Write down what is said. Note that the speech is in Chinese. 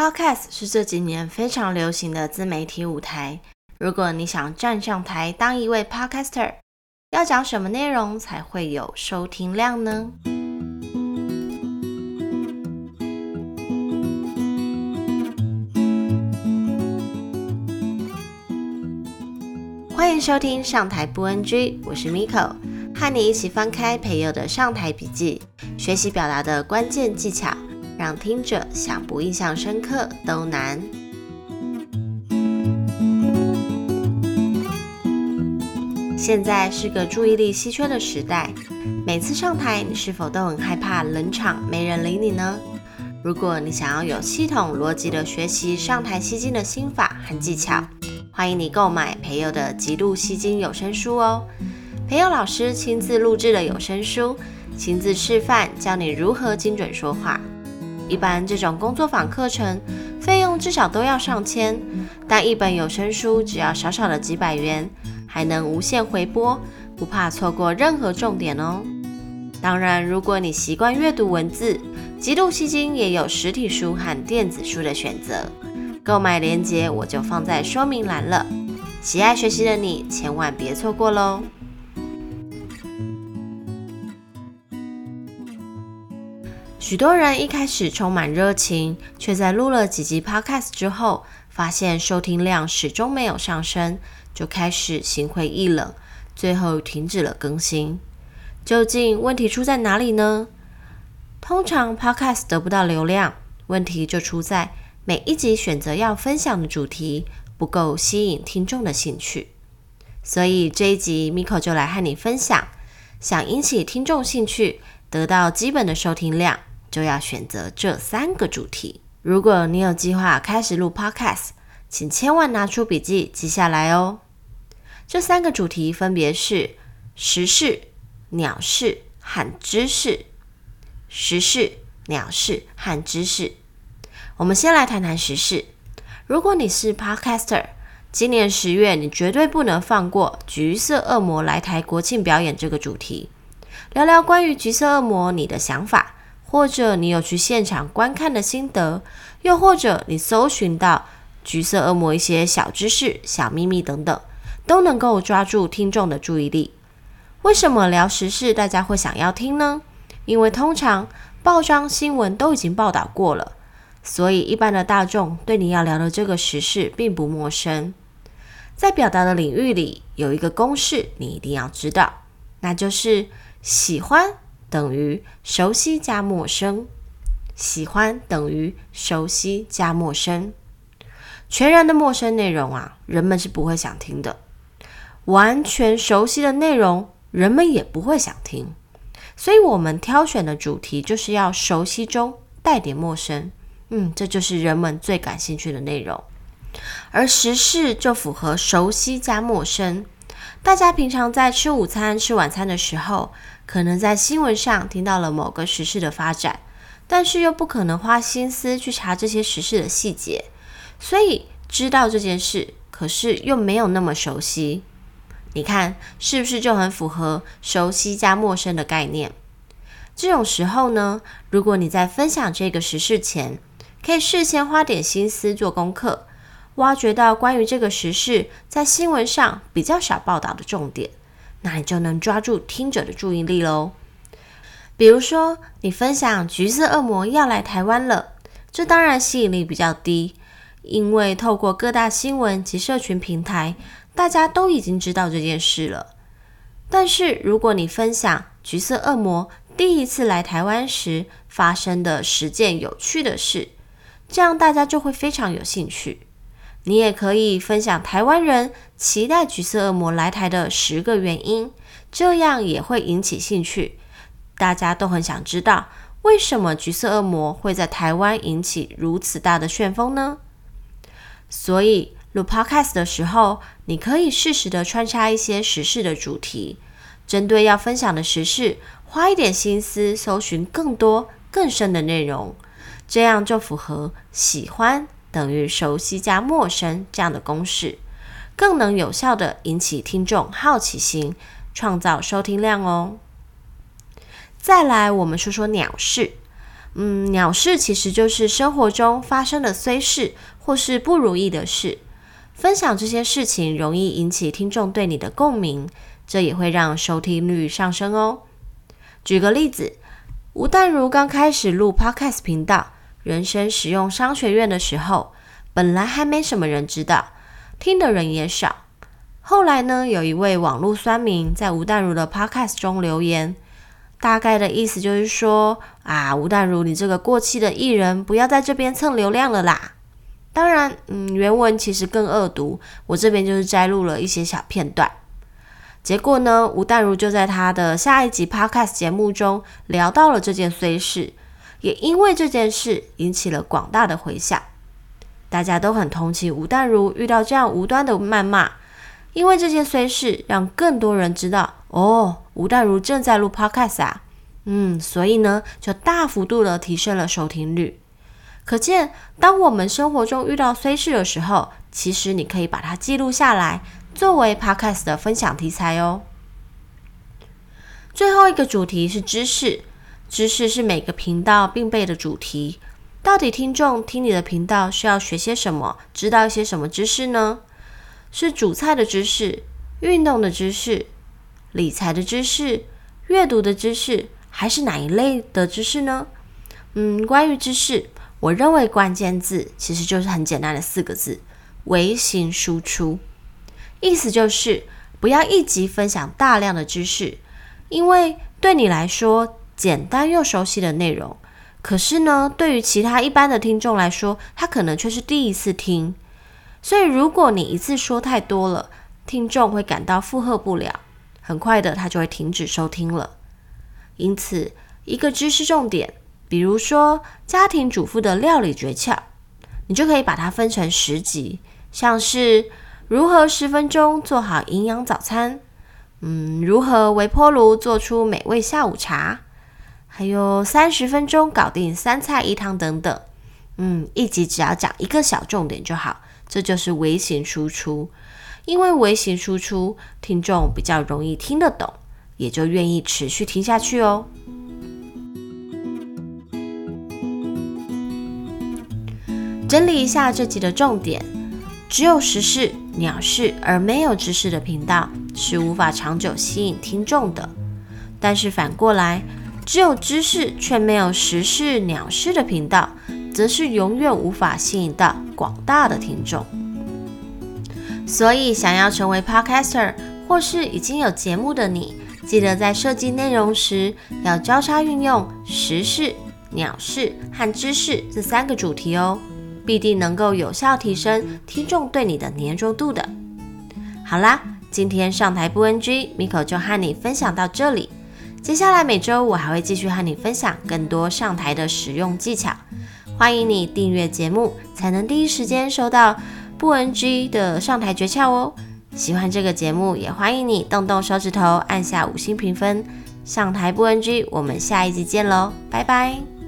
Podcast 是这几年非常流行的自媒体舞台。如果你想站上台当一位 Podcaster，要讲什么内容才会有收听量呢？欢迎收听上台不 NG，我是 Miko，和你一起翻开培祐的上台笔记，学习表达的关键技巧。让听者想不印象深刻都难。现在是个注意力稀缺的时代，每次上台，你是否都很害怕冷场，没人理你呢？如果你想要有系统逻辑的学习上台吸睛的心法和技巧，欢迎你购买培祐的极度吸睛有声书哦。培祐老师亲自录制的有声书，亲自示范教你如何精准说话。一般这种工作坊课程费用至少都要上千，但一本有声书只要少少的几百元，还能无限回播，不怕错过任何重点哦。当然，如果你习惯阅读文字，极度吸睛也有实体书和电子书的选择，购买链接我就放在说明栏了。喜爱学习的你千万别错过喽！许多人一开始充满热情，却在录了几集 Podcast 之后，发现收听量始终没有上升，就开始心灰意冷，最后停止了更新。究竟问题出在哪里呢？通常 Podcast 得不到流量，问题就出在每一集选择要分享的主题不够吸引听众的兴趣。所以这一集 Miko 就来和你分享，想引起听众兴趣，得到基本的收听量。就要选择这三个主题。如果你有计划开始录 Podcast，请千万拿出笔记记下来哦。这三个主题分别是时事、鸟事和知识。时事、鸟事和知识。我们先来谈谈时事。如果你是 Podcaster，今年十月你绝对不能放过《橘色恶魔来台国庆表演》这个主题，聊聊关于《橘色恶魔》你的想法。或者你有去现场观看的心得，又或者你搜寻到橘色恶魔一些小知识、小秘密等等，都能够抓住听众的注意力。为什么聊时事大家会想要听呢？因为通常报章新闻都已经报道过了，所以一般的大众对你要聊的这个时事并不陌生。在表达的领域里，有一个公式你一定要知道，那就是喜欢。等于熟悉加陌生，喜欢等于熟悉加陌生，全然的陌生内容啊，人们是不会想听的；完全熟悉的内容，人们也不会想听。所以，我们挑选的主题就是要熟悉中带点陌生，嗯，这就是人们最感兴趣的内容。而时事就符合熟悉加陌生。大家平常在吃午餐、吃晚餐的时候，可能在新闻上听到了某个时事的发展，但是又不可能花心思去查这些时事的细节，所以知道这件事，可是又没有那么熟悉。你看是不是就很符合熟悉加陌生的概念？这种时候呢，如果你在分享这个时事前，可以事先花点心思做功课，挖掘到关于这个时事在新闻上比较少报道的重点。那你就能抓住听者的注意力喽。比如说，你分享橘色恶魔要来台湾了，这当然吸引力比较低，因为透过各大新闻及社群平台，大家都已经知道这件事了。但是，如果你分享橘色恶魔第一次来台湾时发生的十件有趣的事，这样大家就会非常有兴趣。你也可以分享台湾人期待橘色恶魔来台的十个原因，这样也会引起兴趣。大家都很想知道，为什么橘色恶魔会在台湾引起如此大的旋风呢？所以录 Podcast 的时候，你可以适时的穿插一些时事的主题，针对要分享的时事，花一点心思搜寻更多更深的内容，这样就符合喜欢。等于熟悉加陌生这样的公式，更能有效地引起听众好奇心，创造收听量哦。再来，我们说说鸟事。嗯，鸟事其实就是生活中发生的衰事或是不如意的事。分享这些事情容易引起听众对你的共鸣，这也会让收听率上升哦。举个例子，吴淡如刚开始录 Podcast 频道，人生实用商学院的时候，本来还没什么人知道，听的人也少。后来呢，有一位网络酸民在吴淡如的 Podcast 中留言，大概的意思就是说啊，吴淡如，你这个过气的艺人，不要在这边蹭流量了啦。当然，嗯，原文其实更恶毒，我这边就是摘录了一些小片段。结果呢，吴淡如就在他的下一集 Podcast 节目中聊到了这件衰事，也因为这件事引起了广大的回响。大家都很同情吴淡如遇到这样无端的谩骂，因为这件衰事让更多人知道哦，吴淡如正在录 Podcast 啊，嗯，所以呢，就大幅度的提升了收听率。可见，当我们生活中遇到衰事的时候，其实你可以把它记录下来。作为 Podcast 的分享题材哦。最后一个主题是知识，知识是每个频道必备的主题。到底听众听你的频道需要学些什么，知道一些什么知识呢？是煮菜的知识、运动的知识、理财的知识、阅读的知识，还是哪一类的知识呢？嗯，关于知识，我认为关键字其实就是很简单的四个字：微型输出。意思就是不要一集分享大量的知识，因为对你来说简单又熟悉的内容，可是呢，对于其他一般的听众来说，他可能却是第一次听。所以如果你一次说太多了，听众会感到负荷不了，很快的他就会停止收听了。因此，一个知识重点，比如说家庭主妇的料理诀窍，你就可以把它分成十集，像是。如何十分钟做好营养早餐？嗯，如何微波炉做出美味下午茶？还有三十分钟搞定三菜一汤等等。嗯，一集只要讲一个小重点就好，这就是微型输出。因为微型输出，听众比较容易听得懂，也就愿意持续听下去哦。整理一下这集的重点，只有时事。鸟事而没有知识的频道是无法长久吸引听众的，但是反过来，只有知识却没有时事鸟事的频道，则是永远无法吸引到广大的听众。所以，想要成为 Podcaster 或是已经有节目的你，记得在设计内容时要交叉运用时事、鸟事和知识这三个主题哦。必定能够有效提升听众对你的黏着度的。好啦，今天上台不 NG，Miko 就和你分享到这里。接下来每周我还会继续和你分享更多上台的实用技巧。欢迎你订阅节目，才能第一时间收到不 NG 的上台诀窍哦。喜欢这个节目，也欢迎你动动手指头按下五星评分。上台不 NG，我们下一集见喽，拜拜。